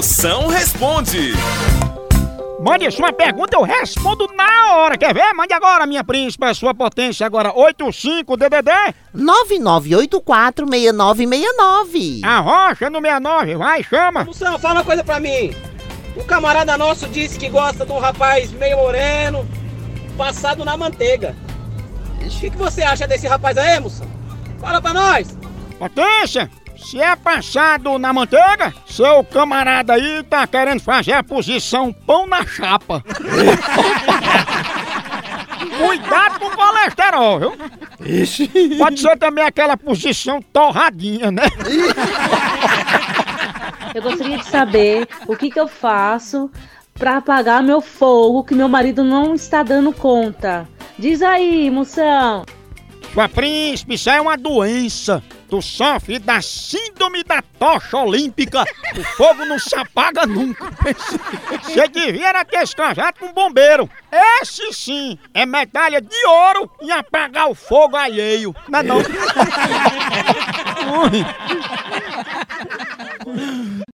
Moção responde. Mande sua pergunta, eu respondo na hora. Quer ver? Mande agora, minha príncipa, sua potência agora 85 DDD. 99846969. A rocha no 69, vai, chama. Moção, fala uma coisa pra mim. Um camarada nosso disse que gosta de um rapaz meio moreno, passado na manteiga. O que, que você acha desse rapaz aí, moção? Fala pra nós. Potência, se é passado na manteiga, seu camarada aí tá querendo fazer a posição pão na chapa. Cuidado com o colesterol, viu? Pode ser também aquela posição torradinha, né? Eu gostaria de saber o que, que eu faço pra apagar meu fogo que meu marido não está dando conta. Diz aí, moção. Sua príncipe, isso é uma doença. Tu sofre da síndrome da tocha olímpica. O fogo não se apaga nunca. Você devia era ter com um bombeiro. Esse sim é medalha de ouro em apagar o fogo alheio. Não é não?